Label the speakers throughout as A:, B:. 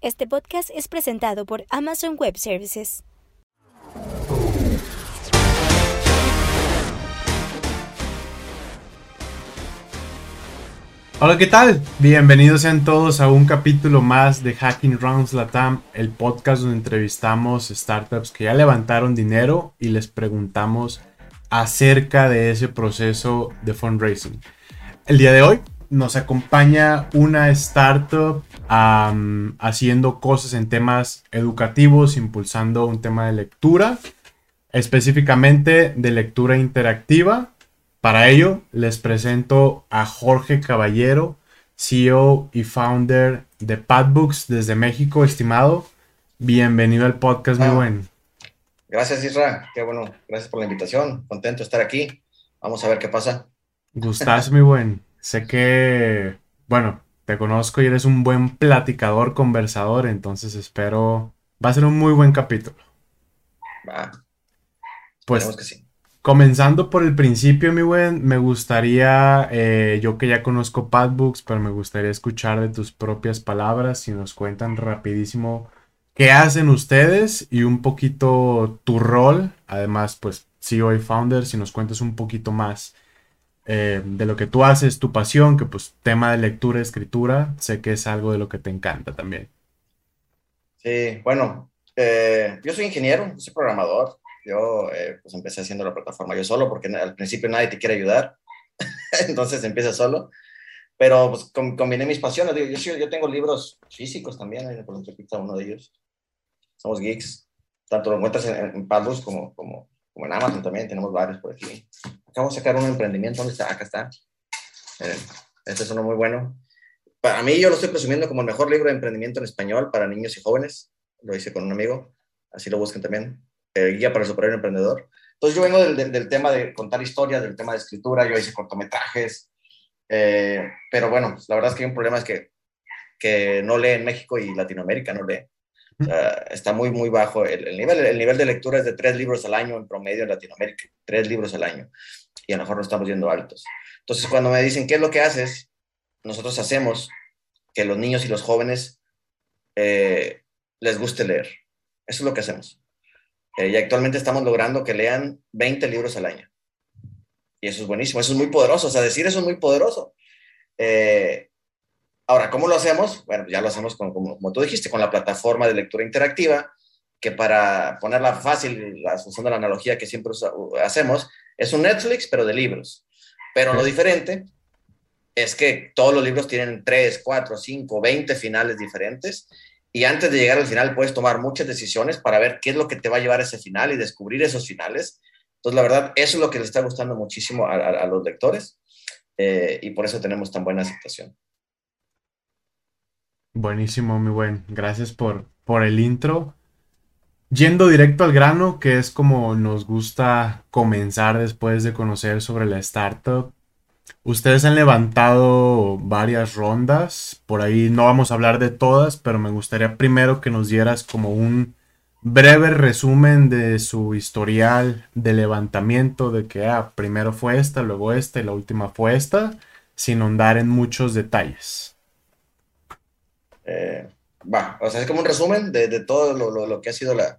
A: Este podcast es presentado por Amazon Web Services.
B: Hola, ¿qué tal? Bienvenidos sean todos a un capítulo más de Hacking Rounds Latam, el podcast donde entrevistamos startups que ya levantaron dinero y les preguntamos acerca de ese proceso de fundraising. El día de hoy nos acompaña una startup haciendo cosas en temas educativos, impulsando un tema de lectura, específicamente de lectura interactiva para ello, les presento a Jorge Caballero, CEO y founder de Padbooks desde México, estimado. Bienvenido al podcast, muy ah. buen.
C: Gracias, Isra. Qué bueno. Gracias por la invitación. Contento de estar aquí. Vamos a ver qué pasa.
B: Gustás, muy buen. Sé que, bueno, te conozco y eres un buen platicador, conversador, entonces espero. Va a ser un muy buen capítulo.
C: Va. Pues. Que sí.
B: Comenzando por el principio, mi buen, me gustaría, eh, yo que ya conozco Padbooks, pero me gustaría escuchar de tus propias palabras, si nos cuentan rapidísimo qué hacen ustedes y un poquito tu rol, además, pues CEO y founder, si nos cuentas un poquito más eh, de lo que tú haces, tu pasión, que pues tema de lectura, escritura, sé que es algo de lo que te encanta también.
C: Sí, bueno, eh, yo soy ingeniero, soy programador, yo eh, pues empecé haciendo la plataforma yo solo porque al principio nadie te quiere ayudar, entonces empieza solo. Pero pues combiné mis pasiones. Yo, yo, tengo libros físicos también, por uno de ellos. Somos geeks. Tanto lo encuentras en, en como, como, como, en Amazon también. Tenemos varios por aquí. Acabo de sacar un emprendimiento. ¿Dónde está? Acá está. este es uno muy bueno. Para mí, yo lo estoy presumiendo como el mejor libro de emprendimiento en español para niños y jóvenes. Lo hice con un amigo. Así lo busquen también. Guía para el superior emprendedor. Entonces yo vengo del, del, tema de contar historias, del tema de escritura, yo hice cortometrajes, eh, pero bueno, la verdad es que hay un problema es que, que no lee en México y Latinoamérica, no lee. Está muy, muy bajo el, el, nivel. El nivel de lectura es de tres libros al año en promedio en Latinoamérica, tres libros al año. Y a lo mejor no estamos yendo altos. Entonces, cuando me dicen, ¿qué es lo que haces? Nosotros hacemos que los niños y los jóvenes eh, les guste leer. Eso es lo que hacemos. Eh, y actualmente estamos logrando que lean 20 libros al año. Y eso es buenísimo, eso es muy poderoso, o sea, decir eso es muy poderoso. Eh, ahora, ¿cómo lo hacemos? Bueno, ya lo hacemos con, como, tú dijiste, con la plataforma de lectura interactiva, que para ponerla fácil, la función de la analogía que siempre hacemos, es un Netflix, pero de libros. Pero lo diferente es que todos los libros tienen 3, 4, 5, 20 finales diferentes y antes de llegar al final puedes tomar muchas decisiones para ver qué es lo que te va a llevar a ese final y descubrir esos finales. Entonces, la verdad, eso es lo que le está gustando muchísimo a, los lectores eh, y por eso tenemos tan buena aceptación.
B: Buenísimo, muy buen. Gracias por, por el intro. Yendo directo al grano, que es como nos gusta comenzar después de conocer sobre la startup, Ustedes han levantado varias rondas, por ahí no vamos a hablar de todas, pero me gustaría primero que nos dieras como un breve resumen de su historial de levantamiento, de que ah, primero fue esta, luego esta y la última fue esta, sin ahondar en muchos detalles.
C: Eh, va, o sea, es como un resumen de, todo lo, que ha sido la,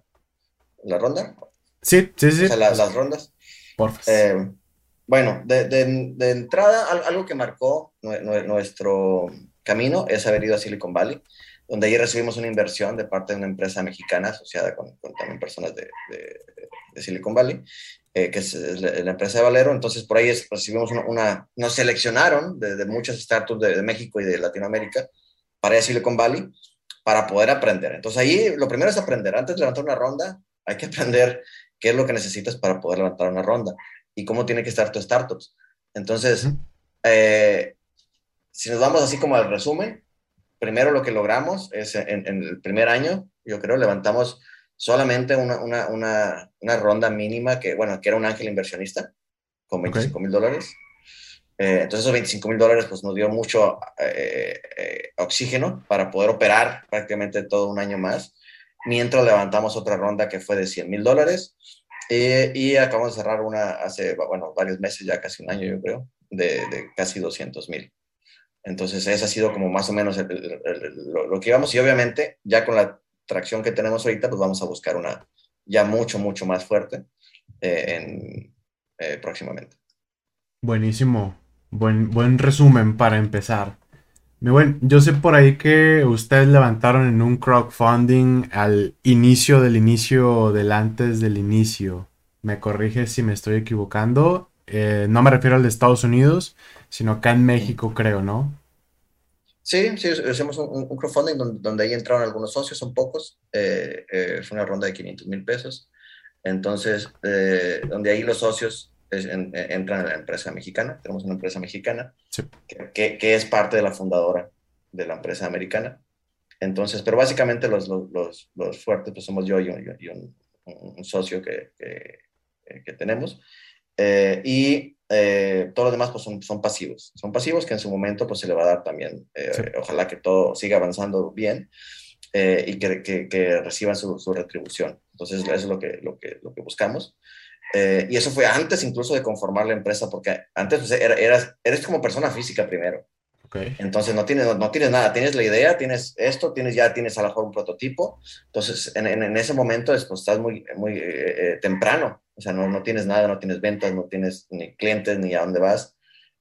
C: ronda.
B: Sí, sí, sí.
C: O sea, las rondas.
B: Favor.
C: Bueno, de, entrada, algo que marcó nuestro camino es haber ido a Silicon Valley, donde allí recibimos una inversión de parte de una empresa mexicana asociada con, también personas de, Silicon Valley, eh, que es la, empresa de Valero. Entonces, por ahí recibimos una, nos seleccionaron de, muchas startups de, México y de Latinoamérica para Silicon Valley para poder aprender. Entonces, ahí lo primero es aprender. Antes de levantar una ronda, hay que aprender qué es lo que necesitas para poder levantar una ronda y cómo tiene que estar tu startup. Entonces, eh, si nos vamos así como al resumen, primero lo que logramos es en, el primer año, yo creo, levantamos solamente una, una, una, una, ronda mínima que, bueno, que era un ángel inversionista con 25 mil dólares. Eh, entonces esos 25 mil dólares pues nos dio mucho eh, oxígeno para poder operar prácticamente todo un año más, mientras levantamos otra ronda que fue de 100 mil dólares eh, y acabamos de cerrar una hace, bueno, varios meses, ya casi un año yo creo, de, de casi 200 mil. Entonces, ese ha sido como más o menos lo, que íbamos y obviamente ya con la tracción que tenemos ahorita, pues vamos a buscar una ya mucho, mucho más fuerte en, próximamente.
B: Buenísimo, buen, buen resumen para empezar. Bueno, yo sé por ahí que ustedes levantaron en un crowdfunding al inicio del inicio del antes del inicio. Me corrige si me estoy equivocando. Eh, no me refiero al de Estados Unidos, sino acá en México, creo, ¿no?
C: Sí, sí, hicimos un, crowdfunding donde, ahí entraron algunos socios, son pocos. Eh, eh, fue una ronda de 500 mil pesos. Entonces, donde ahí los socios entran en la empresa mexicana. Tenemos una empresa mexicana que, que, es parte de la fundadora de la empresa americana. Entonces, pero básicamente los, los, los, fuertes pues somos yo y un, un, socio que, que, tenemos. Eh, y eh, todos los demás pues son, son, pasivos. Son pasivos que en su momento pues se le va a dar también. Eh, ojalá que todo siga avanzando bien y que, que, reciban su, su, retribución. Entonces, eso es lo que, lo que, lo que buscamos. Eh, y eso fue antes incluso de conformar la empresa, porque antes pues, eras, eres como persona física primero. Okay. Entonces no tienes, no, tienes nada, tienes la idea, tienes esto, tienes ya tienes a lo mejor un prototipo. Entonces en, en, ese momento pues, estás muy, muy eh, eh, temprano, o sea, no, no, tienes nada, no tienes ventas, no tienes ni clientes ni a dónde vas.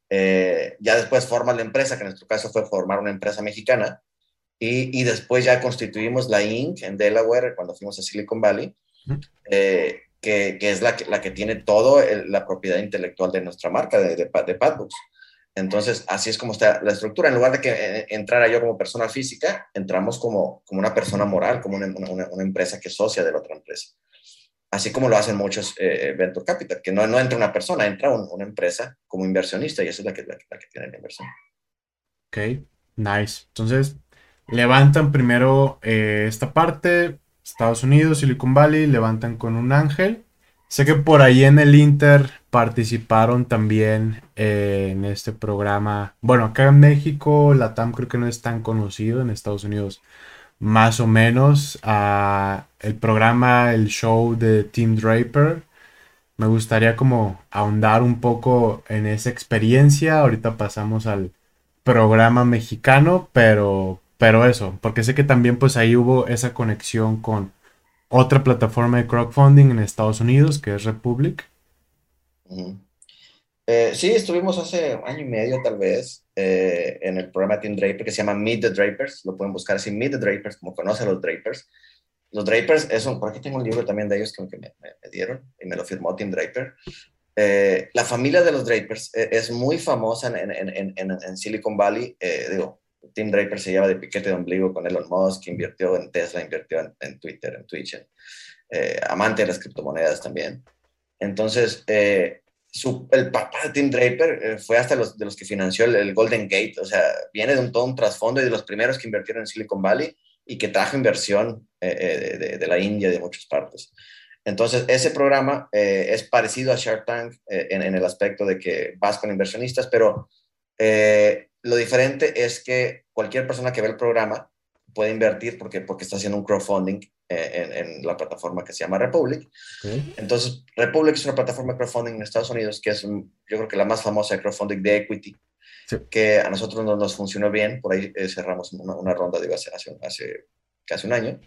C: ya después formas la empresa, que en nuestro caso fue formar una empresa mexicana, y, y después ya constituimos la Inc. en Delaware cuando fuimos a Silicon Valley que, es la que, la que tiene toda la propiedad intelectual de nuestra marca, de, de, de Padbooks. Entonces, así es como está la estructura. En lugar de que eh, entrara yo como persona física, entramos como, como una persona moral, como una, una, empresa que es socia de la otra empresa. Así como lo hacen muchos eh, Venture Capital, que no, no entra una persona, entra una empresa como inversionista y esa es la que, la, que tiene la inversión.
B: Ok, nice. Entonces, levantan primero eh, esta parte, Estados Unidos, Silicon Valley, levantan con un ángel. Sé que por ahí en el Inter participaron también eh, en este programa. Bueno, acá en México, la TAM creo que no es tan conocido, en Estados Unidos más o menos. Ah, el programa, el show de Tim Draper. Me gustaría como ahondar un poco en esa experiencia. Ahorita pasamos al programa mexicano, pero pero eso, porque sé que también pues ahí hubo esa conexión con otra plataforma de crowdfunding en Estados Unidos, que es Republic.
C: Eh, sí, estuvimos hace año y medio tal vez eh, en el programa Team Draper que se llama Meet the Drapers, lo pueden buscar así, Meet the Drapers, como conoce los Drapers. Los Drapers, es un, por aquí tengo un libro también de ellos que, me, dieron y me lo firmó Tim Draper. Eh, la familia de los Drapers es muy famosa en, en, en, en Silicon Valley, digo, Tim Draper se lleva de piquete de ombligo con Elon Musk, invirtió en Tesla, invirtió en, Twitter, en Twitch, eh, amante de las criptomonedas también. Entonces, eh, el papá de Tim Draper eh, fue hasta los, de los que financió el, Golden Gate, o sea, viene de un, todo trasfondo y de los primeros que invirtieron en Silicon Valley y que trajo inversión de, la India, de muchas partes. Entonces, ese programa es parecido a Shark Tank en, en, el aspecto de que vas con inversionistas, pero lo diferente es que cualquier persona que ve el programa puede invertir porque, porque está haciendo un crowdfunding eh, en, la plataforma que se llama Republic. Entonces, Republic es una plataforma de crowdfunding en Estados Unidos que es, yo creo que la más famosa de crowdfunding de equity, que a nosotros no nos funcionó bien. Por ahí eh, cerramos una, ronda, digo, hace, hace, hace, casi un año.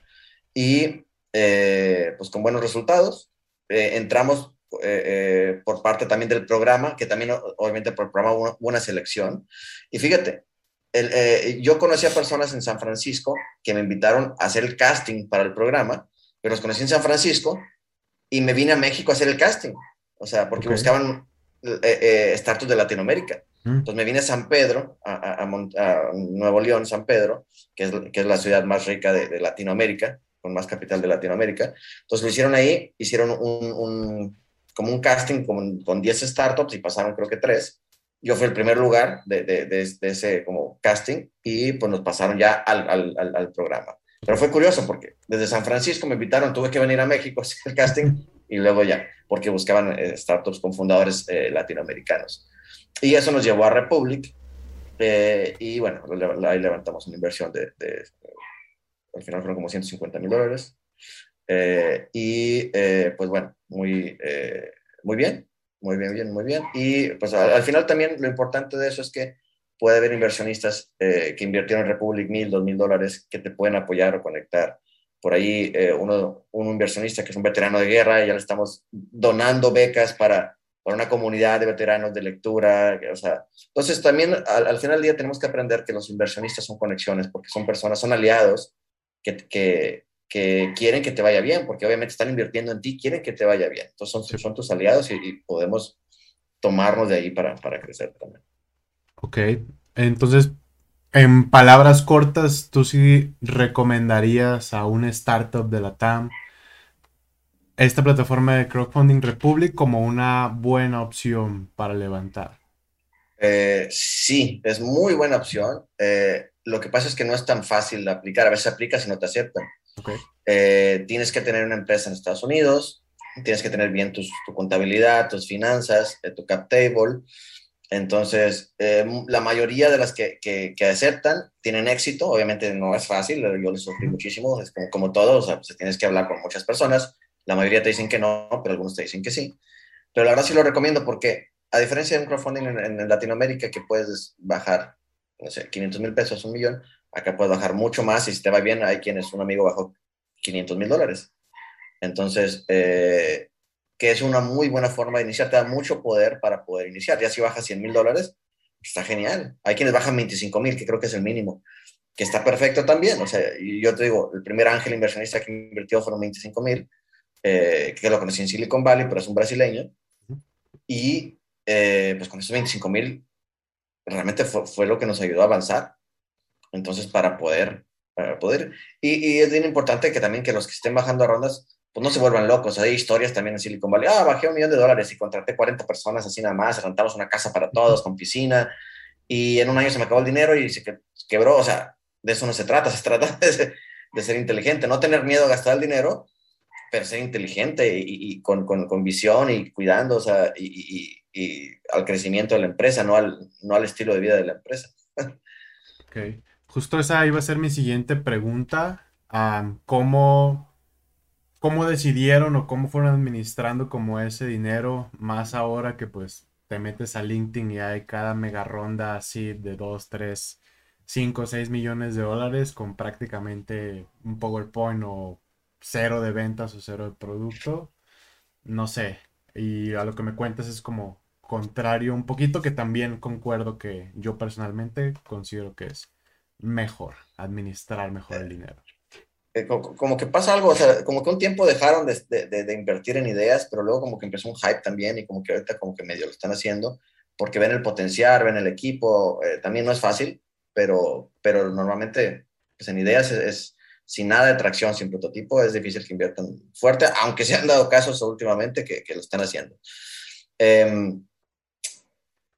C: Y eh, pues con buenos resultados. entramos eh, eh, por parte también del programa, que también obviamente por el programa hubo una, selección. Y fíjate, eh, yo conocí a personas en San Francisco que me invitaron a hacer el casting para el programa, pero los conocí en San Francisco y me vine a México a hacer el casting. O sea, porque buscaban startups de Latinoamérica. Mm. Entonces me vine a San Pedro, a, Nuevo León, San Pedro, que es, que es la ciudad más rica de, Latinoamérica, con más capital de Latinoamérica. Entonces lo hicieron ahí, hicieron un, como un casting con, con 10 startups y pasaron creo que 3. Yo fui el primer lugar de, de, de, ese como casting y pues nos pasaron ya al, al, al, programa. Pero fue curioso porque desde San Francisco me invitaron, tuve que venir a México a hacer el casting y luego ya, porque buscaban eh, startups con fundadores eh, latinoamericanos. Y eso nos llevó a Republic eh, y bueno, ahí levantamos una inversión de, de al final fueron como 150 mil dólares. Eh, y eh, pues bueno, muy, eh, muy bien, muy bien, bien, muy bien. Y pues al, final también lo importante de eso es que puede haber inversionistas eh, que invirtieron en Republic mil, dos mil dólares que te pueden apoyar o conectar. Por ahí eh, uno, un inversionista que es un veterano de guerra, ya le estamos donando becas para, para una comunidad de veteranos de lectura. O sea, entonces también al, al, final del día tenemos que aprender que los inversionistas son conexiones, porque son personas, son aliados que, que, que quieren que te vaya bien, porque obviamente están invirtiendo en ti, quieren que te vaya bien. Entonces son, son tus aliados y, y podemos tomarnos de ahí para, para crecer también.
B: Ok, entonces en palabras cortas, ¿tú sí recomendarías a una startup de la TAM esta plataforma de Crowdfunding Republic como una buena opción para levantar?
C: Eh, sí, es muy buena opción. Eh, lo que pasa es que no es tan fácil de aplicar. A veces aplicas y no te aceptan.
B: Okay.
C: Eh, tienes que tener una empresa en Estados Unidos, tienes que tener bien tus, tu contabilidad, tus finanzas, eh, tu cap table. Entonces, eh, la mayoría de las que, que, que, aceptan tienen éxito. Obviamente no es fácil, yo lo sufrí muchísimo, es como, como todo, o sea, pues tienes que hablar con muchas personas. La mayoría te dicen que no, pero algunos te dicen que sí. Pero la verdad sí lo recomiendo porque, a diferencia de un crowdfunding en, en Latinoamérica que puedes bajar, no sé, 500 mil pesos, un millón, acá puedes bajar mucho más y si te va bien, hay quienes, un amigo bajó 500 mil dólares. Entonces, eh, que es una muy buena forma de iniciar, te da mucho poder para poder iniciar. Ya si bajas 100 mil dólares, está genial. Hay quienes bajan 25 mil, que creo que es el mínimo, que está perfecto también. O sea, yo te digo, el primer ángel inversionista que invirtió fueron 25 mil, eh, que lo conocí en Silicon Valley, pero es un brasileño. Y eh, pues con esos 25 mil, realmente fue, fue, lo que nos ayudó a avanzar. Entonces, para poder, para poder. Y, es bien importante que también que los que estén bajando a rondas, pues no se vuelvan locos. Hay historias también en Silicon Valley. Ah, bajé un millón de dólares y contraté 40 personas así nada más, rentamos una casa para todos con piscina y en un año se me acabó el dinero y se quebró. O sea, de eso no se trata, se trata de, de ser inteligente, no tener miedo a gastar el dinero, pero ser inteligente y, con, con, visión y cuidando, o sea, y, y, al crecimiento de la empresa, no al, no al estilo de vida de la empresa.
B: ok, justo esa iba a ser mi siguiente pregunta. ¿Cómo cómo decidieron o cómo fueron administrando como ese dinero, más ahora que pues te metes a LinkedIn y hay cada mega ronda así de 2, 3, 5, 6 millones de dólares con prácticamente un PowerPoint o cero de ventas o cero de producto. No sé. Y a lo que me cuentas es como contrario un poquito que también concuerdo que yo personalmente considero que es mejor administrar mejor el dinero
C: eh, como, que pasa algo, o sea, como que un tiempo dejaron de, de, invertir en ideas, pero luego como que empezó un hype también y como que ahorita como que medio lo están haciendo porque ven el potencial, ven el equipo, eh, también no es fácil, pero, pero normalmente pues en ideas es, sin nada de tracción, sin prototipo, es difícil que inviertan fuerte, aunque se han dado casos últimamente que, lo están haciendo. Eh,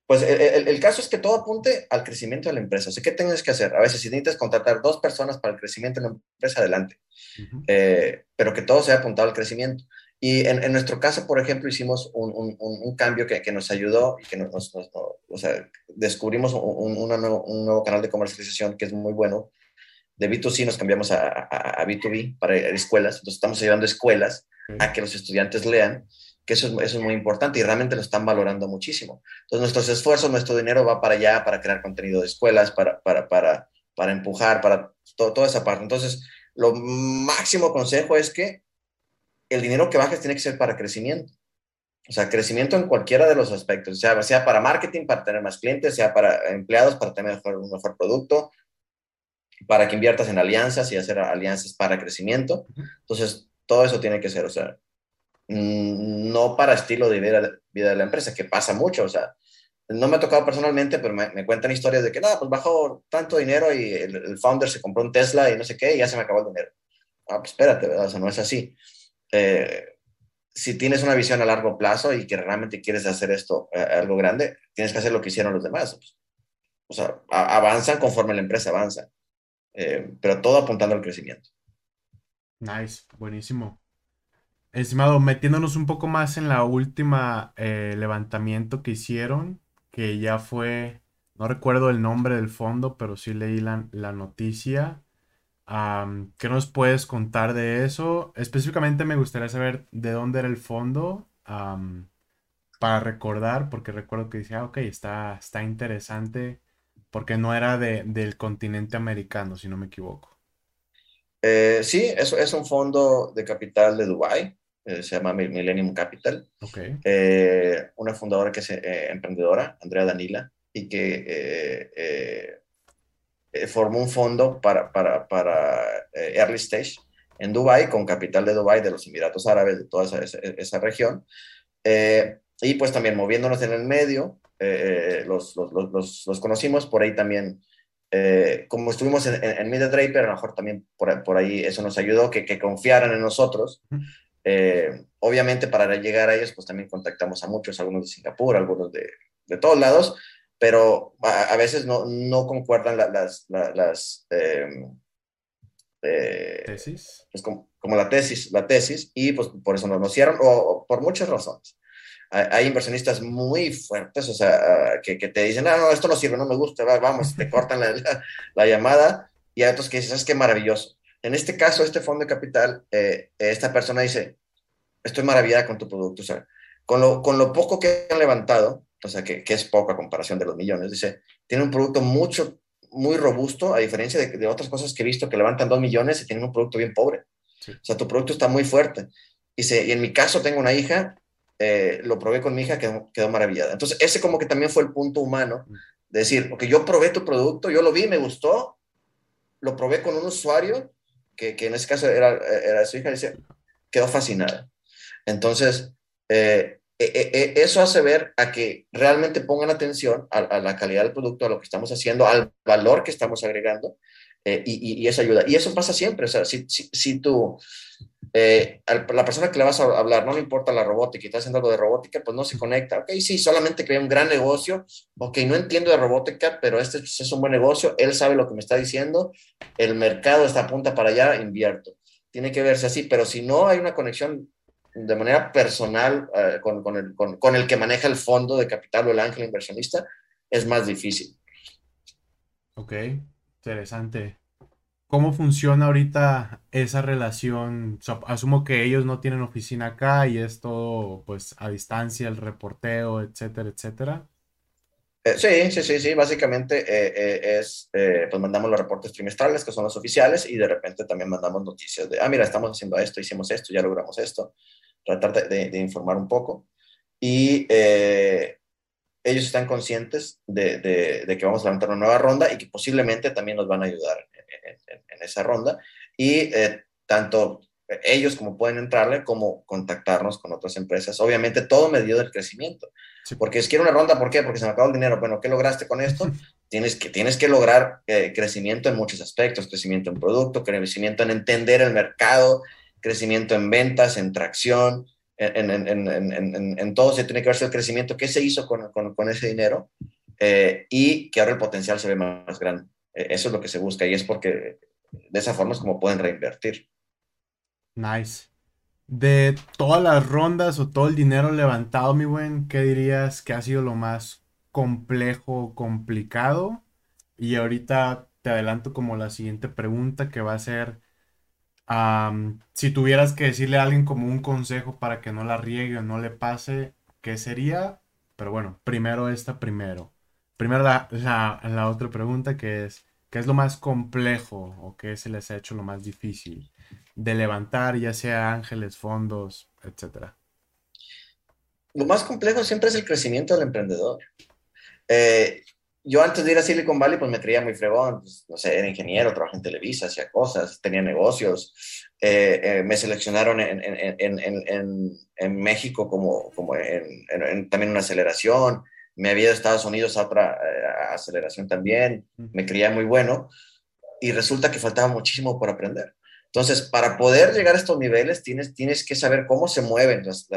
C: pues el, el, el, caso es que todo apunte al crecimiento de la empresa. O sea, ¿qué tienes que hacer? A veces, si necesitas contratar dos personas para el crecimiento de la empresa, adelante. Uh -huh. eh, pero que todo sea apuntado al crecimiento. Y en, en nuestro caso, por ejemplo, hicimos un, un, un cambio que, que, nos ayudó y que nos, nos, nos o sea, descubrimos un, nuevo, un, nuevo, canal de comercialización que es muy bueno. De B2C nos cambiamos a, a, a B2B para escuelas. Entonces, estamos ayudando a escuelas uh -huh. a que los estudiantes lean que eso es, eso es, muy importante y realmente lo están valorando muchísimo. Entonces, nuestros esfuerzos, nuestro dinero va para allá, para crear contenido de escuelas, para, para, para, para empujar, para todo, toda esa parte. Entonces, lo máximo consejo es que el dinero que bajes tiene que ser para crecimiento. O sea, crecimiento en cualquiera de los aspectos, sea, sea para marketing, para tener más clientes, sea para empleados, para tener mejor, un mejor producto, para que inviertas en alianzas y hacer alianzas para crecimiento. Entonces, todo eso tiene que ser, o sea, no para estilo de vida, de la empresa, que pasa mucho, o sea, no me ha tocado personalmente, pero me, cuentan historias de que, no, pues bajó tanto dinero y el, founder se compró un Tesla y no sé qué, y ya se me acabó el dinero. Ah, pues espérate, ¿verdad? O sea, no es así. Eh, si tienes una visión a largo plazo y que realmente quieres hacer esto eh, algo grande, tienes que hacer lo que hicieron los demás. Pues. O sea, avanzan conforme la empresa avanza, eh, pero todo apuntando al crecimiento.
B: Nice, buenísimo. Estimado, metiéndonos un poco más en la última eh, levantamiento que hicieron, que ya fue, no recuerdo el nombre del fondo, pero sí leí la, la noticia. Um, ¿Qué nos puedes contar de eso? Específicamente me gustaría saber de dónde era el fondo, para recordar, porque recuerdo que decía, ok, está, está interesante porque no era del continente americano, si no me equivoco.
C: Eh, sí, eso es un fondo de capital de Dubái, eh, se llama Millennium Capital.
B: Okay.
C: Eh, una fundadora que es emprendedora, Andrea Danila, y que formó un fondo para, para, para Early Stage en Dubái, con capital de Dubái, de los Emiratos Árabes, de toda esa, esa, región. y pues también moviéndonos en el medio, los, los, los, los, conocimos, por ahí también eh, como estuvimos en, en, Media Draper, a lo mejor también por, por ahí eso nos ayudó, que, que confiaran en nosotros. Eh, obviamente para llegar a ellos, pues también contactamos a muchos, algunos de Singapur, algunos de, de todos lados, pero a, veces no, no concuerdan las... las
B: em, eh, ¿Tesis?
C: Pues como, como, la tesis, la tesis, y pues por eso nos, nos cierran, o por muchas razones hay inversionistas muy fuertes, o sea, que, que, te dicen, ah, no, esto no sirve, no me gusta, vamos, te cortan la, la, llamada, y hay otros que dicen, ¿sabes qué maravilloso? En este caso, este fondo de capital, eh, esta persona dice, estoy maravillada con tu producto, o sea, con lo, con lo poco que han levantado, o sea, que, que, es poco a comparación de los millones, dice, tiene un producto mucho, muy robusto, a diferencia de, de otras cosas que he visto que levantan dos millones y tienen un producto bien pobre. O sea, tu producto está muy fuerte. Dice, y en mi caso tengo una hija eh, lo probé con mi hija, quedó, quedó maravillada. Entonces, ese como que también fue el punto humano, de decir, porque yo probé tu producto, yo lo vi, me gustó, lo probé con un usuario, que, en ese caso era, era su hija, quedó fascinada. Entonces, eh, eh, eso hace ver a que realmente pongan atención a, la calidad del producto, a lo que estamos haciendo, al valor que estamos agregando, y, y, eso ayuda. Y eso pasa siempre, o sea, si, si, si tú eh, la persona que le vas a hablar no le importa la robótica y está haciendo algo de robótica, pues no se conecta. Ok, sí, solamente crea un gran negocio. Ok, no entiendo de robótica, pero este es un buen negocio. Él sabe lo que me está diciendo. El mercado está apunta para allá, invierto. Tiene que verse así, pero si no hay una conexión de manera personal eh, con, con, el, con, con el que maneja el fondo de capital o el ángel inversionista, es más difícil.
B: Ok, interesante. ¿Cómo funciona ahorita esa relación? asumo que ellos no tienen oficina acá y es todo pues a distancia, el reporteo, etcétera, etcétera.
C: Eh, sí, sí, sí, sí, básicamente eh, eh, es, pues mandamos los reportes trimestrales que son los oficiales y de repente también mandamos noticias de, ah, mira, estamos haciendo esto, hicimos esto, ya logramos esto, tratar de, de, informar un poco. Y ellos están conscientes de, de, que vamos a levantar una nueva ronda y que posiblemente también nos van a ayudar en, esa ronda y eh, tanto ellos como pueden entrarle como contactarnos con otras empresas. Obviamente todo medido del crecimiento. Porque es quiero una ronda, ¿por qué? Porque se me acabó el dinero. Bueno, ¿qué lograste con esto? tienes, que, tienes que lograr eh, crecimiento en muchos aspectos, crecimiento en producto, crecimiento en entender el mercado, crecimiento en ventas, en tracción, en, en, en, en todo se tiene que verse el crecimiento, qué se hizo con, con, con ese dinero eh, y que ahora el potencial se ve más grande. E, eso es lo que se busca y es porque de esa forma es como pueden reinvertir.
B: Nice. De todas las rondas o todo el dinero levantado, mi buen, ¿qué dirías que ha sido lo más complejo, complicado? Y ahorita te adelanto como la siguiente pregunta que va a ser, si tuvieras que decirle a alguien como un consejo para que no la riegue o no le pase, ¿qué sería? Pero bueno, primero esta primero. Primero la, la, otra pregunta que es, ¿qué es lo más complejo o qué se les ha hecho lo más difícil de levantar, ya sea ángeles, fondos, etcétera?
C: Lo más complejo siempre es el crecimiento del emprendedor. Eh, yo antes de ir a Silicon Valley, pues me creía muy fregón, pues, no sé, era ingeniero, trabajaba en Televisa, hacía cosas, tenía negocios. Eh, eh, me seleccionaron en, en, en, en, México como, como también una aceleración me había ido a Estados Unidos a otra eh, aceleración también, me creía muy bueno y resulta que faltaba muchísimo por aprender. Entonces, para poder llegar a estos niveles, tienes, tienes que saber cómo se mueven las,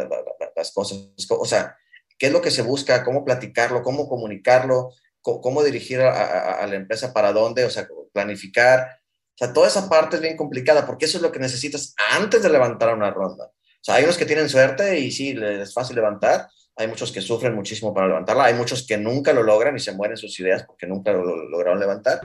C: las, cosas, o sea, qué es lo que se busca, cómo platicarlo, cómo comunicarlo, cómo, dirigir a, a, la empresa para dónde, o sea, planificar. O sea, toda esa parte es bien complicada porque eso es lo que necesitas antes de levantar una ronda. O sea, hay unos que tienen suerte y sí, les es fácil levantar, hay muchos que sufren muchísimo para levantarla, hay muchos que nunca lo logran y se mueren sus ideas porque nunca lo, lograron levantar.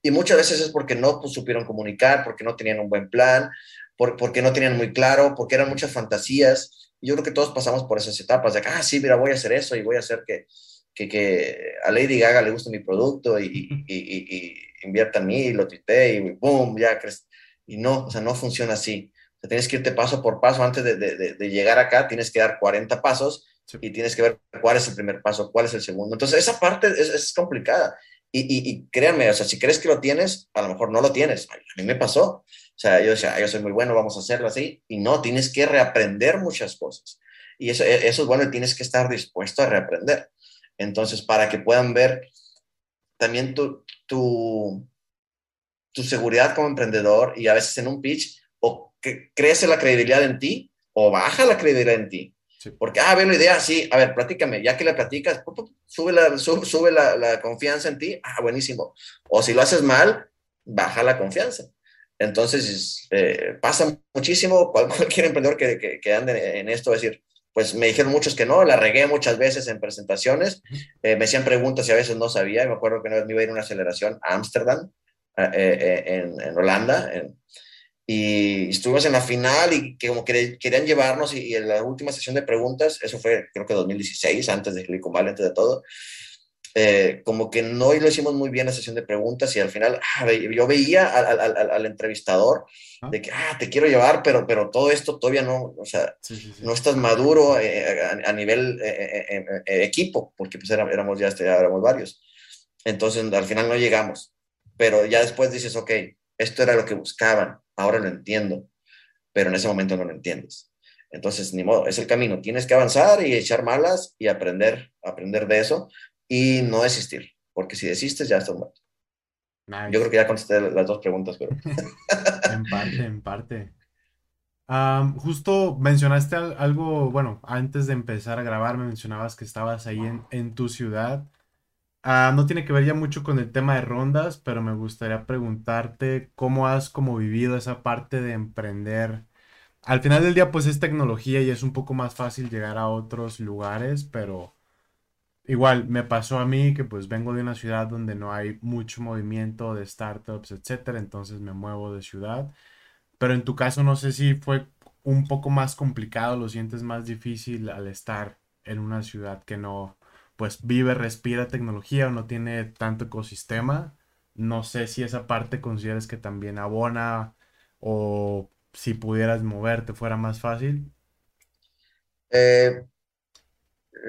C: Y muchas veces es porque no pues, supieron comunicar, porque no tenían un buen plan, porque no tenían muy claro, porque eran muchas fantasías. yo creo que todos pasamos por esas etapas de, ah, sí, mira, voy a hacer eso y voy a hacer que, que, que a Lady Gaga le gusta mi producto y, y, y, invierta en mí, lo tuite y boom, ya crees. Y no, o sea, no funciona así. O sea, tienes que irte paso por paso. Antes de, de, de llegar acá, tienes que dar 40 pasos y tienes que ver cuál es el primer paso, cuál es el segundo. Entonces, esa parte es, complicada. Y, y, créanme, o sea, si crees que lo tienes, a lo mejor no lo tienes. A mí me pasó. O sea, yo yo soy muy bueno, vamos a hacerlo así. Y no, tienes que reaprender muchas cosas. Y eso, e, eso es bueno y tienes que estar dispuesto a reaprender. Entonces, para que puedan ver también tu, tu, tu seguridad como emprendedor y a veces en un pitch, o que crece la credibilidad en ti o baja la credibilidad en ti. Porque, ah, ve la idea, sí, a ver, platícame, ya que la platicas, sube, la, sube, la, la, confianza en ti, ah, buenísimo. O si lo haces mal, baja la confianza. Entonces, eh, pasa muchísimo, cualquier emprendedor que, que, que ande en esto, es decir, pues me dijeron muchos que no, la regué muchas veces en presentaciones, eh, me hacían preguntas y a veces no sabía, me acuerdo que una vez me iba a ir a una aceleración a Ámsterdam, eh, en, en, Holanda, en, y estuvimos en la final y que como que querían llevarnos y, en la última sesión de preguntas, eso fue creo que 2016, antes de Silicon Valley, antes de todo, eh, como que no lo hicimos muy bien la sesión de preguntas y al final ah, yo veía al, al, al, entrevistador ah. de que, ah, te quiero llevar, pero, pero todo esto todavía no, o sea, no estás maduro eh, a, nivel eh, equipo, porque pues éramos ya, este, éramos varios. Entonces al final no llegamos, pero ya después dices, ok, esto era lo que buscaban, ahora lo entiendo, pero en ese momento no lo entiendes. Entonces, ni modo, es el camino. Tienes que avanzar y echar malas y aprender, aprender de eso y no desistir, porque si desistes ya estás muerto. Yo creo que ya contesté las dos preguntas, pero...
B: en parte, en parte. justo mencionaste algo, bueno, antes de empezar a grabar me mencionabas que estabas ahí en, en tu ciudad. Ah, no tiene que ver ya mucho con el tema de rondas, pero me gustaría preguntarte cómo has como vivido esa parte de emprender. Al final del día, pues es tecnología y es un poco más fácil llegar a otros lugares, pero igual me pasó a mí que pues vengo de una ciudad donde no hay mucho movimiento de startups, etcétera, entonces me muevo de ciudad. Pero en tu caso no sé si fue un poco más complicado, lo sientes más difícil al estar en una ciudad que no pues vive, respira tecnología o no tiene tanto ecosistema. No sé si esa parte consideras que también abona o si pudieras moverte fuera más fácil.
C: Eh,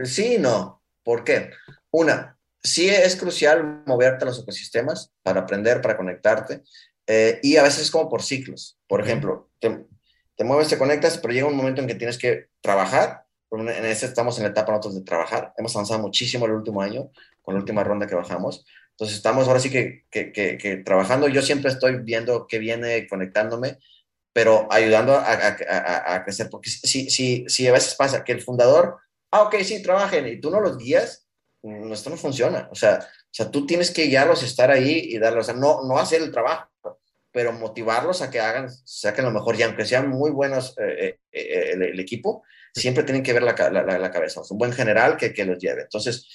C: sí y no. ¿Por qué? Una, sí es crucial moverte a los ecosistemas para aprender, para conectarte. Eh, y a veces es como por ciclos. Por ejemplo, te, te, mueves, te conectas, pero llega un momento en que tienes que trabajar en ese estamos en la etapa nosotros de trabajar. Hemos avanzado muchísimo el último año con la última ronda que bajamos. Entonces estamos ahora sí que, que, que, trabajando. Yo siempre estoy viendo qué viene, conectándome, pero ayudando a, a, a, crecer. Porque si, si, si a veces pasa que el fundador, ah, ok, sí, trabajen, y tú no los guías, esto no funciona. O sea, o sea, tú tienes que guiarlos, estar ahí y darles, o sea, no, no hacer el trabajo, pero motivarlos a que hagan, saquen lo mejor. Y aunque sean muy buenos eh, eh, el, el, equipo, siempre tienen que ver la, la, cabeza, un buen general que, que los lleve. Entonces,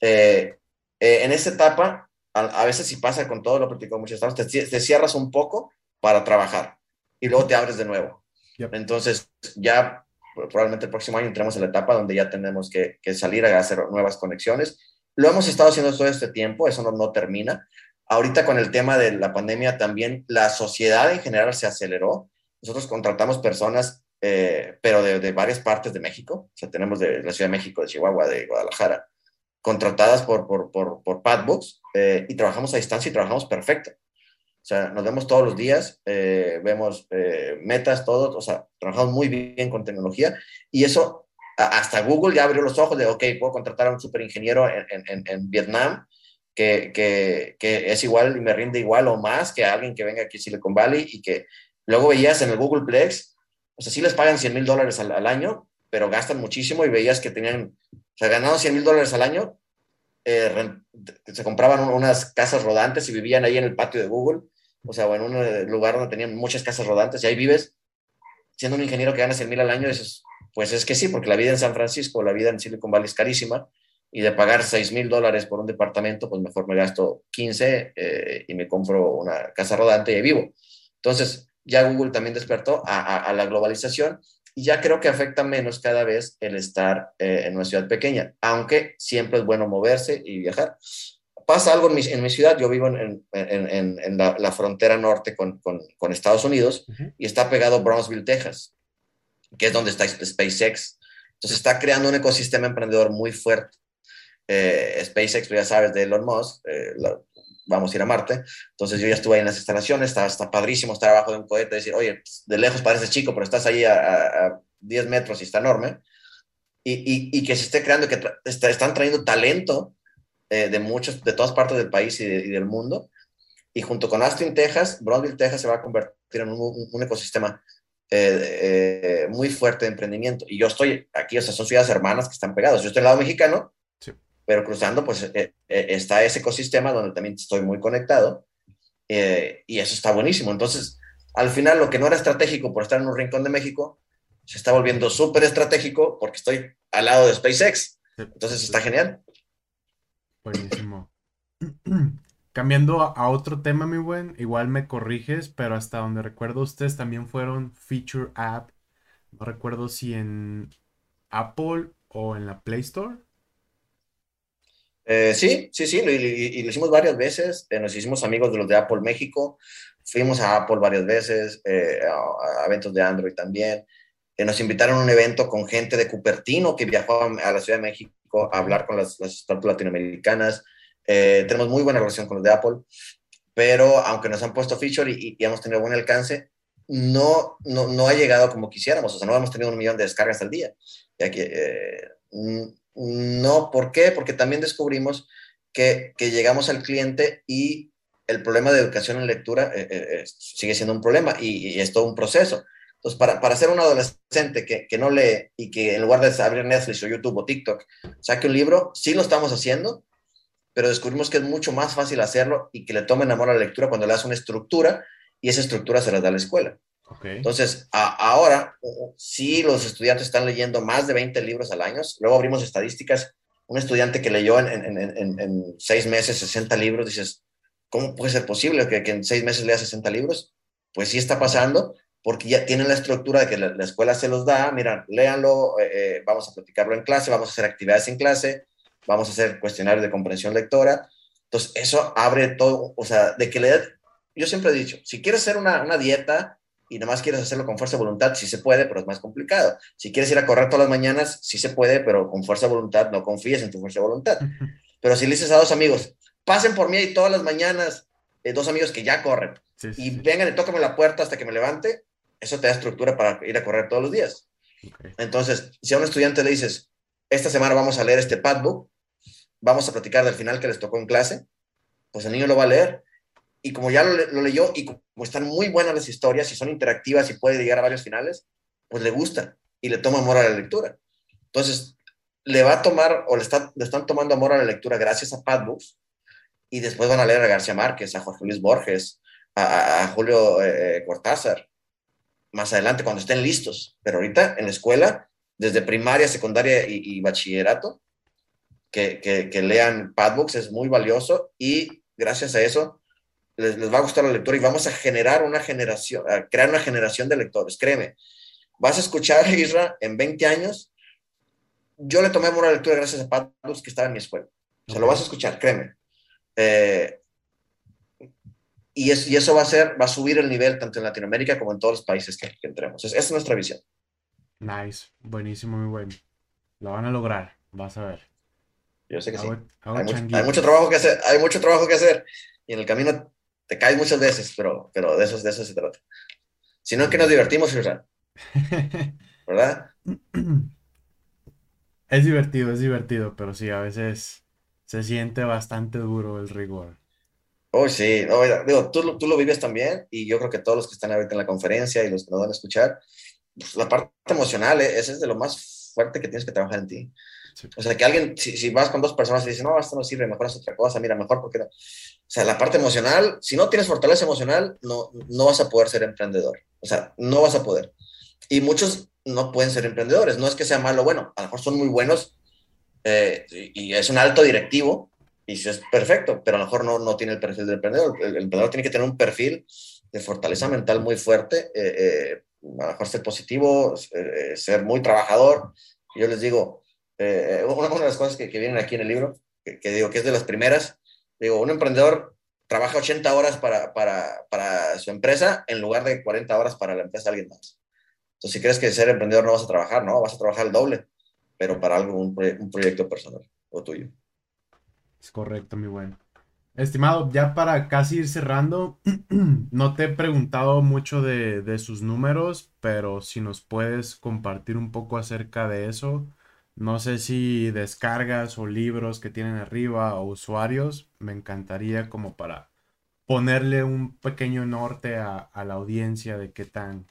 C: eh, eh, en esta etapa, a, veces si pasa con todo lo practicado muchas veces, te, te, cierras un poco para trabajar y luego te abres de nuevo. Entonces, ya probablemente el próximo año entremos en la etapa donde ya tenemos que, que, salir a hacer nuevas conexiones. Lo hemos estado haciendo todo este tiempo, eso no, no termina. Ahorita con el tema de la pandemia también la sociedad en general se aceleró. Nosotros contratamos personas eh, pero de, varias partes de México, o sea, tenemos de la Ciudad de México, de Chihuahua, de Guadalajara, contratadas por, por, por, por Padbooks eh, y trabajamos a distancia y trabajamos perfecto. O sea, nos vemos todos los días, eh, vemos metas, todo, o sea, trabajamos muy bien con tecnología y eso, hasta Google ya abrió los ojos de, ok, puedo contratar a un super ingeniero en, en, en Vietnam que, que, que, es igual y me rinde igual o más que alguien que venga aquí a Silicon Valley y que luego veías en el Google Plex o sea, sí les pagan 100 mil dólares al, año, pero gastan muchísimo y veías que tenían, o sea, ganaban 100 mil dólares al año, eh, se compraban unas casas rodantes y vivían ahí en el patio de Google, o sea, o en un eh, lugar donde tenían muchas casas rodantes y ahí vives, siendo un ingeniero que gana 100 mil al año, dices, pues es que sí, porque la vida en San Francisco, la vida en Silicon Valley es carísima y de pagar 6 mil dólares por un departamento, pues mejor me gasto 15 eh, y me compro una casa rodante y vivo. Entonces, ya Google también despertó a, la globalización y ya creo que afecta menos cada vez el estar eh, en una ciudad pequeña, aunque siempre es bueno moverse y viajar. Pasa algo en mi, en mi ciudad, yo vivo en, en, en la, la, frontera norte con, con, con Estados Unidos uh -huh. y está pegado Brownsville, Texas, que es donde está SpaceX. Entonces está creando un ecosistema emprendedor muy fuerte. Eh, SpaceX, ya sabes, de Elon Musk, eh, la, vamos a ir a Marte. Entonces yo ya estuve ahí en las instalaciones, está, está padrísimo estar abajo de un cohete, decir, oye, de lejos parece chico, pero estás ahí a, a, a 10 metros y está enorme. Y, y, y que se esté creando, que tra está, están trayendo talento eh, de muchos, de todas partes del país y, de, y, del mundo. Y junto con Austin, Texas, Brownsville, Texas se va a convertir en un, un, ecosistema eh, eh, muy fuerte de emprendimiento. Y yo estoy aquí, o sea, son ciudades hermanas que están pegadas. Yo estoy al lado mexicano. Pero cruzando, pues eh, eh, está ese ecosistema donde también estoy muy conectado. Eh, y eso está buenísimo. Entonces, al final, lo que no era estratégico por estar en un rincón de México, se está volviendo súper estratégico porque estoy al lado de SpaceX. Entonces, está genial.
B: Buenísimo. Cambiando a, otro tema, mi buen, igual me corriges, pero hasta donde recuerdo ustedes también fueron Feature App. No recuerdo si en Apple o en la Play Store.
C: Eh, sí, sí, sí, y, y, lo hicimos varias veces. Eh, nos hicimos amigos de los de Apple México. Fuimos a Apple varias veces, eh, a, eventos de Android también. Eh, nos invitaron a un evento con gente de Cupertino que viajó a, la Ciudad de México a hablar con las, startups latinoamericanas. Tenemos muy buena relación con los de Apple, pero aunque nos han puesto feature y, y hemos tenido buen alcance, no, no, no, ha llegado como quisiéramos, o sea, no hemos tenido un millón de descargas al día. Ya que, no, ¿por qué? Porque también descubrimos que, que, llegamos al cliente y el problema de educación en lectura eh, eh sigue siendo un problema y, y, es todo un proceso. Entonces, para, para ser un adolescente que, que, no lee y que en lugar de abrir Netflix o YouTube o TikTok, saque un libro, sí lo estamos haciendo, pero descubrimos que es mucho más fácil hacerlo y que le tomen amor a la lectura cuando le das una estructura y esa estructura se las da la escuela. Okay. Entonces, a, ahora, sí, los estudiantes están leyendo más de 20 libros al año. Luego abrimos estadísticas. Un estudiante que leyó en, en, en, en seis meses 60 libros, dices, ¿cómo puede ser posible que, que, en seis meses lea 60 libros? Pues sí está pasando, porque ya tienen la estructura de que la, la escuela se los da. Mira, léanlo, eh, eh, vamos a platicarlo en clase, vamos a hacer actividades en clase, vamos a hacer cuestionarios de comprensión lectora. Entonces, eso abre todo, o sea, de que le... Yo siempre he dicho, si quieres hacer una, una dieta y nada más quieres hacerlo con fuerza de voluntad, sí se puede, pero es más complicado. Si quieres ir a correr todas las mañanas, sí se puede, pero con fuerza de voluntad, no confíes en tu fuerza de voluntad. Pero si le dices a dos amigos, pasen por mí y todas las mañanas, eh, dos amigos que ya corren, sí, sí, y vengan y tócame la puerta hasta que me levante, eso te da estructura para ir a correr todos los días. Okay. Entonces, si a un estudiante le dices, esta semana vamos a leer este padbook, vamos a platicar del final que les tocó en clase, pues el niño lo va a leer. Y como ya lo, leyó y como están muy buenas las historias y son interactivas y puede llegar a varios finales, pues le gusta y le toma amor a la lectura. Entonces, le va a tomar o le, está, le están tomando amor a la lectura gracias a Padbooks y después van a leer a García Márquez, a Jorge Luis Borges, a, Julio eh, Cortázar, más adelante cuando estén listos. Pero ahorita en la escuela, desde primaria, secundaria y, y bachillerato, que, que, que, lean Padbooks es muy valioso y gracias a eso les, les, va a gustar la lectura y vamos a generar una generación, a crear una generación de lectores, créeme. Vas a escuchar, Isra, en 20 años, yo le tomé a la lectura gracias a Padbooks que estaba en mi escuela. O sea, lo vas a escuchar, créeme. Eh, y, es, y, eso va a ser, va a subir el nivel tanto en Latinoamérica como en todos los países que, que entremos. Es, esa es nuestra visión.
B: Nice, buenísimo, muy bueno. Lo van a lograr, vas a ver.
C: Yo sé que hago, sí. Hago hay, mucho, hay, mucho, trabajo que hacer, hay mucho trabajo que hacer. Y en el camino te caes muchas veces, pero, pero de, eso, de eso se trata. Si no, es que nos divertimos, ¿verdad? ¿verdad?
B: Es divertido, es divertido, pero sí, a veces se siente bastante duro el rigor.
C: Oh, sí, no, digo, tú, tú, lo vives también y yo creo que todos los que están ahorita en la conferencia y los que nos van a escuchar, pues, la parte emocional, eh, ese es de lo más fuerte que tienes que trabajar en ti. O sea, que alguien, si, si, vas con dos personas y dices, no, esto no sirve, mejor es otra cosa, mira, mejor porque no. O sea, la parte emocional, si no tienes fortaleza emocional, no, no vas a poder ser emprendedor. O sea, no vas a poder. Y muchos no pueden ser emprendedores. No es que sea malo, bueno, a lo mejor son muy buenos eh, y, y, es un alto directivo y es perfecto, pero a lo mejor no, no tiene el perfil del emprendedor. El, el emprendedor tiene que tener un perfil de fortaleza mental muy fuerte eh, eh, a lo mejor ser positivo, eh, ser muy trabajador. Yo les digo, eh, una, de las cosas que, vienen aquí en el libro, que, digo que es de las primeras, digo, un emprendedor trabaja 80 horas para, para, para, su empresa en lugar de 40 horas para la empresa de alguien más. Entonces, si crees que ser emprendedor no vas a trabajar, no, vas a trabajar el doble, pero para algo, un, un proyecto personal o tuyo.
B: Es correcto, mi buen. Estimado, ya para casi ir cerrando, no te he preguntado mucho de, de, sus números, pero si nos puedes compartir un poco acerca de eso. No sé si descargas o libros que tienen arriba o usuarios, me encantaría como para ponerle un pequeño norte a, a la audiencia de qué tan,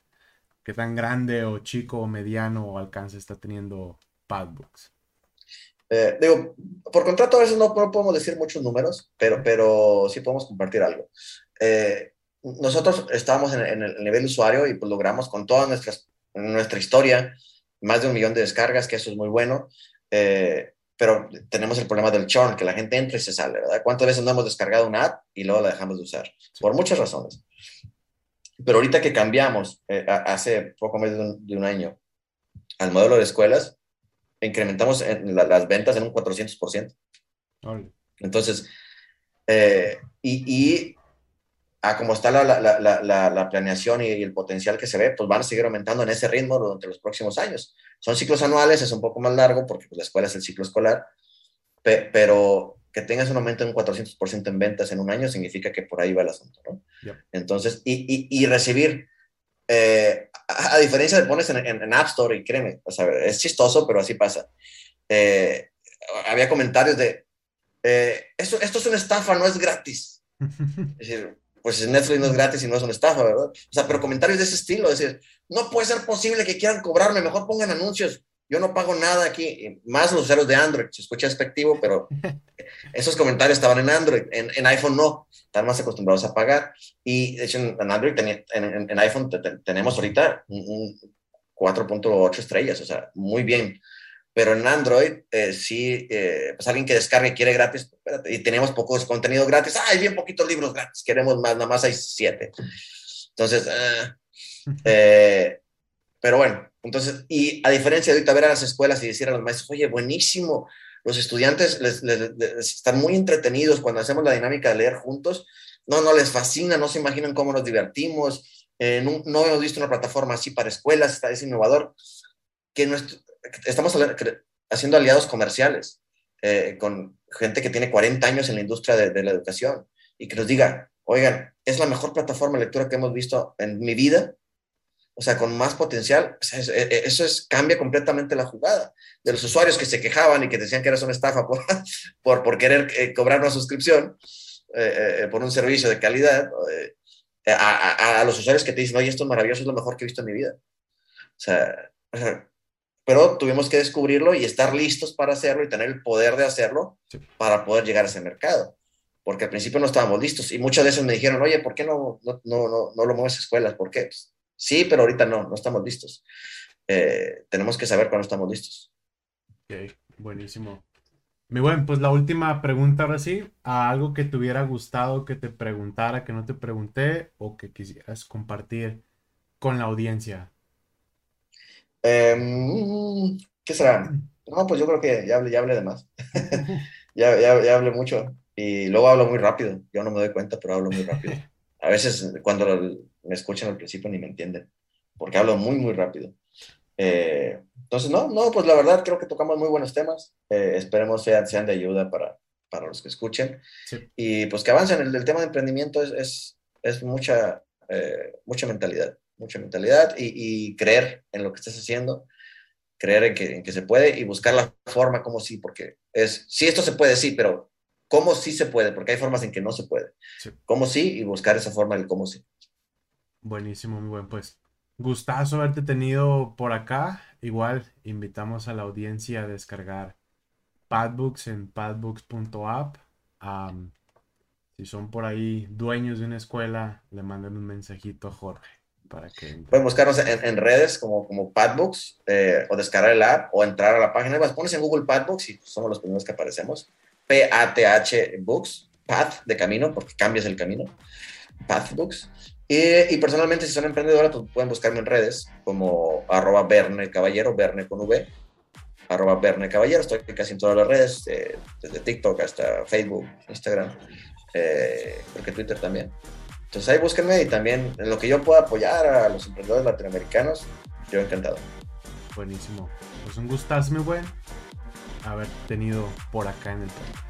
B: qué tan grande o chico o mediano o alcance está teniendo Padbooks.
C: Eh, digo, por contrato a veces no, podemos decir muchos números, pero, pero sí podemos compartir algo. Eh, nosotros estábamos en, el nivel usuario y pues logramos con toda nuestras, nuestra historia más de un millón de descargas, que eso es muy bueno. Eh, pero tenemos el problema del churn, que la gente entra y se sale, ¿verdad? ¿Cuántas veces no hemos descargado una app y luego la dejamos de usar? Por muchas razones. Pero ahorita que cambiamos, hace poco más de un año, al modelo de escuelas, incrementamos en las ventas en un 400%. Entonces, eh, y, y a como está la, la, la, la, planeación y, el potencial que se ve, pues van a seguir aumentando en ese ritmo durante los próximos años. Son ciclos anuales, es un poco más largo porque pues, la escuela es el ciclo escolar, pero que tengas un aumento de un 400% en ventas en un año significa que por ahí va el asunto, ¿no? Entonces, y, y, y recibir eh, a, diferencia de pones en, App Store y créeme, es chistoso, pero así pasa. Eh, había comentarios de, eh, esto, esto es una estafa, no es gratis. Es decir, pues Netflix no es gratis y no es una estafa, ¿verdad? O sea, pero comentarios de ese estilo, es decir, no puede ser posible que quieran cobrarme, mejor pongan anuncios. Yo no pago nada aquí, más los usuarios de Android, se escucha despectivo, pero esos comentarios estaban en Android, en, iPhone no, están más acostumbrados a pagar. Y de hecho en Android, en, iPhone tenemos ahorita un, 4.8 estrellas, o sea, muy bien. Pero en Android, eh, sí, eh, pues alguien que descargue quiere gratis, y tenemos pocos contenidos gratis, ah, hay bien poquitos libros gratis, queremos más, nada más hay siete. Entonces, ah, eh, pero bueno, entonces, y a diferencia de ahorita ver a las escuelas y decir a los maestros, oye, buenísimo, los estudiantes les, están muy entretenidos cuando hacemos la dinámica de leer juntos, no, no les fascina, no se imaginan cómo nos divertimos, eh, no, hemos visto una plataforma así para escuelas, está, es innovador, que estamos haciendo aliados comerciales eh, con gente que tiene 40 años en la industria de, de la educación y que nos diga, oigan, es la mejor plataforma de lectura que hemos visto en mi vida o sea, con más potencial, e, e, eso es, cambia completamente la jugada. De los usuarios que se quejaban y que decían que era una estafa por, por, por querer eh, cobrar una suscripción eh, eh, por un servicio de calidad, a, a, los usuarios que te dicen, oye, esto es maravilloso, es lo mejor que he visto en mi vida. O sea, pero tuvimos que descubrirlo y estar listos para hacerlo y tener el poder de hacerlo para poder llegar a ese mercado. Porque al principio no estábamos listos y muchas veces me dijeron, oye, ¿por qué no, no, no, no, lo mueves a escuelas? ¿Por qué? Pues, Sí, pero ahorita no, no estamos listos. Eh, tenemos que saber cuándo estamos listos.
B: Ok, buenísimo. Mi buen, pues la última pregunta ahora sí, a algo que te hubiera gustado que te preguntara, que no te pregunté o que quisieras compartir con la audiencia.
C: Em, ¿Qué será? No, pues yo creo que ya hablé, ya hablé de más. ya, ya, ya hablé mucho y luego hablo muy rápido. Yo no me doy cuenta, pero hablo muy rápido. A veces cuando me escuchan al principio ni me entienden, porque hablo muy, muy rápido. Eh, entonces, no, no, pues la verdad creo que tocamos muy buenos temas. Eh, esperemos sean, sean de ayuda para, para los que escuchen. Y pues que avancen. El, el tema de emprendimiento es, es, es mucha, eh, mucha mentalidad, mucha mentalidad y, y, creer en lo que estés haciendo, creer en que, en que se puede y buscar la forma como sí, porque es, sí, esto se puede, sí, pero cómo sí se puede, porque hay formas en que no se puede. Cómo sí y buscar esa forma del cómo sí.
B: Buenísimo, muy buen. Pues gustazo haberte tenido por acá. Igual invitamos a la audiencia a descargar Padbooks en padbooks.app. si son por ahí dueños de una escuela, le manden un mensajito a Jorge para que...
C: Pueden buscarnos en, redes como, como Padbooks eh, o descargar el app o entrar a la página. Pues pones en Google Padbooks y somos los primeros que aparecemos. P-A-T-H Books, Path de camino, porque cambias el camino. Path Books Y, personalmente, si son emprendedoras, pues, pueden buscarme en redes como arroba Verne Caballero, con V, arroba Verne. Estoy casi en todas las redes, eh, desde TikTok hasta Facebook, Instagram, eh, creo que Twitter también. Entonces ahí búsquenme y también en lo que yo pueda apoyar a los emprendedores latinoamericanos, yo encantado.
B: Buenísimo. Pues un gustazo, muy buen haber tenido por acá en el podcast.